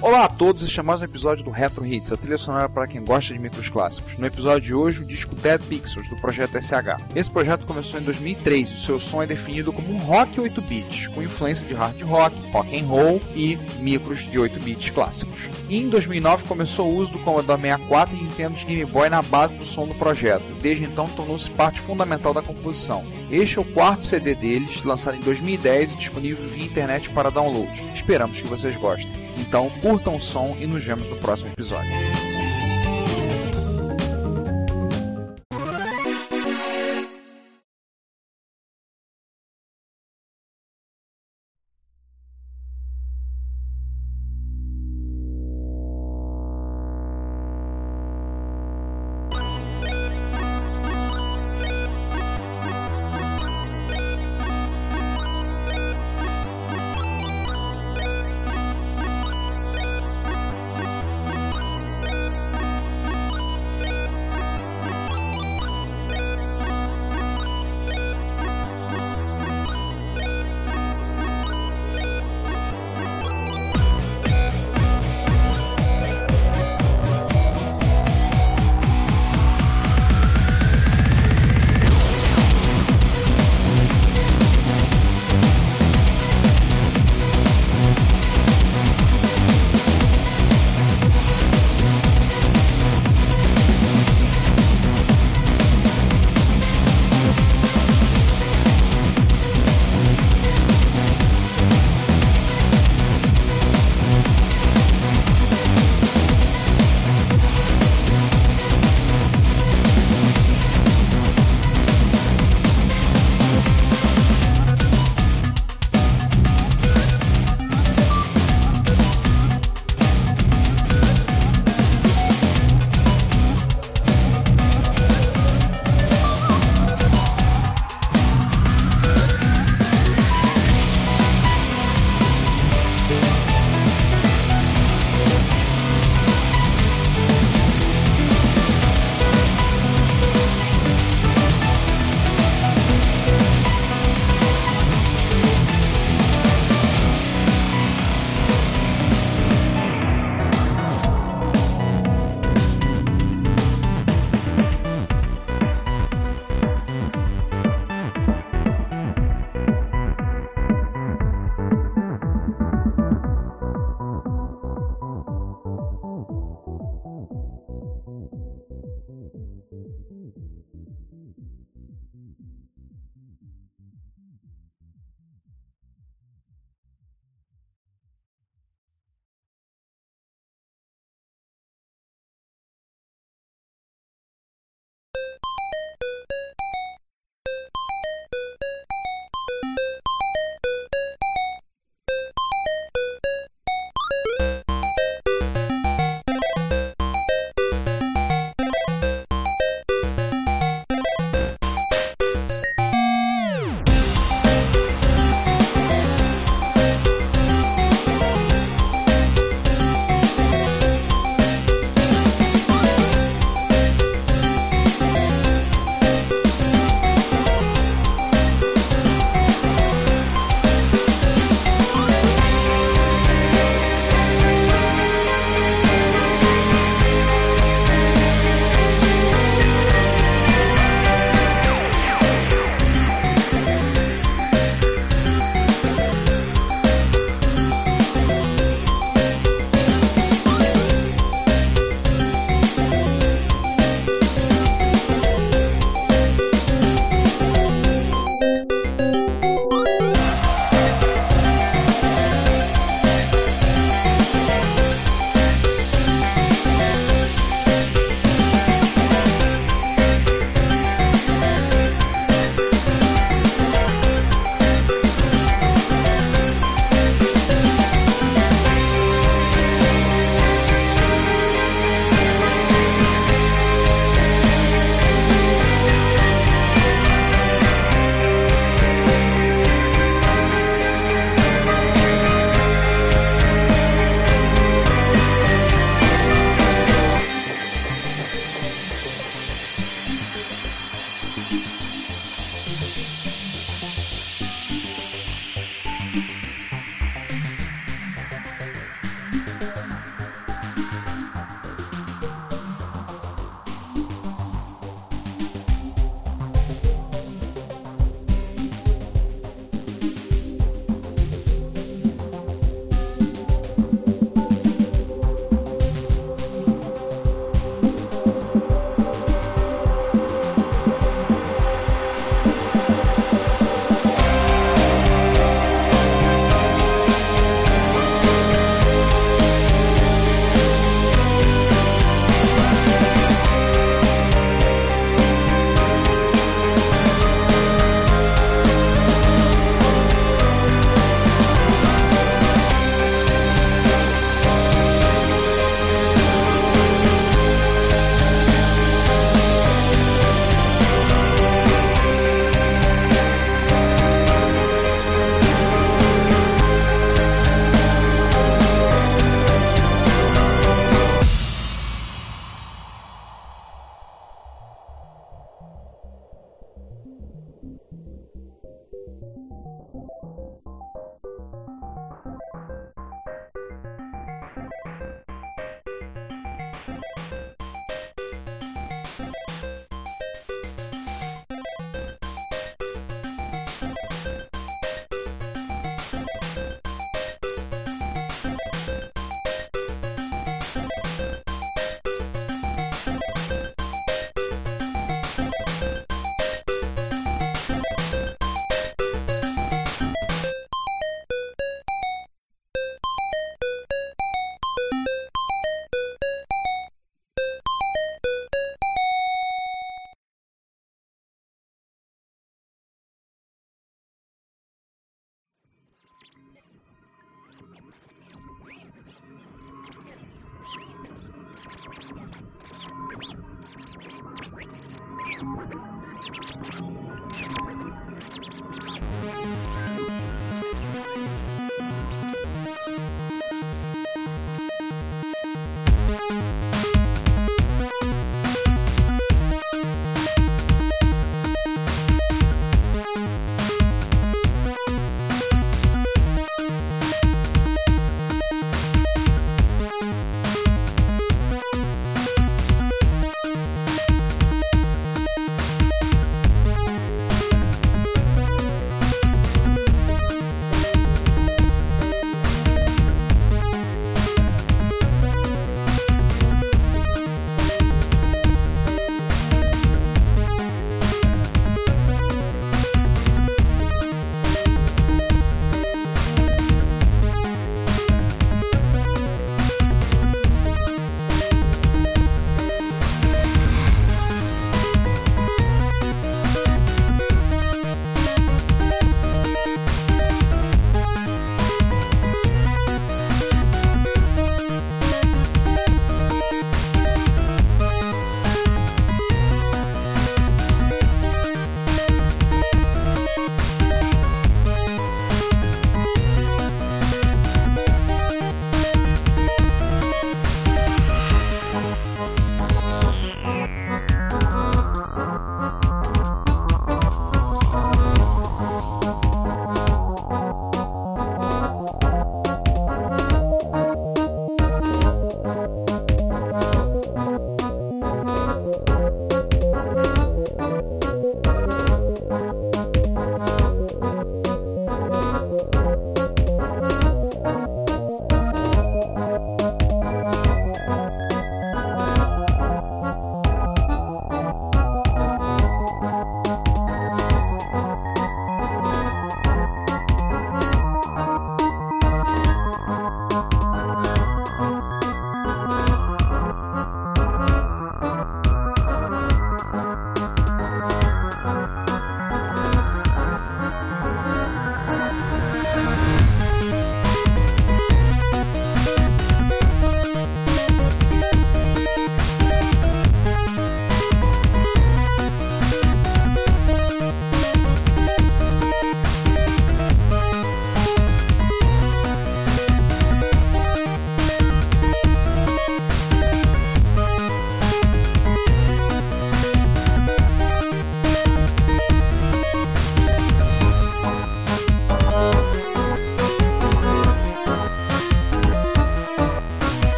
Olá a todos, este é mais um episódio do Retro Hits, a trilha sonora para quem gosta de micros clássicos. No episódio de hoje, o disco Dead Pixels, do projeto SH. Esse projeto começou em 2003 e seu som é definido como um rock 8 bits, com influência de hard rock, rock and roll e micros de 8 bits clássicos. E em 2009 começou o uso do Commodore 64 e Nintendo Game Boy na base do som do projeto. Desde então tornou-se parte fundamental da composição. Este é o quarto CD deles, lançado em 2010 e disponível via internet para download. Esperamos que vocês gostem. Então, curtam o som e nos vemos no próximo episódio.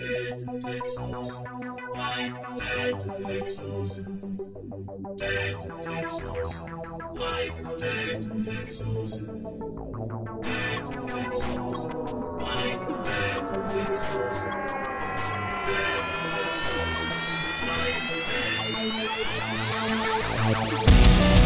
Dead pixels. Like dead pixels. Dead pixels. Like dead pixels. Dead pixels. Like dead pixels. Dead pixels. Like dead pixels.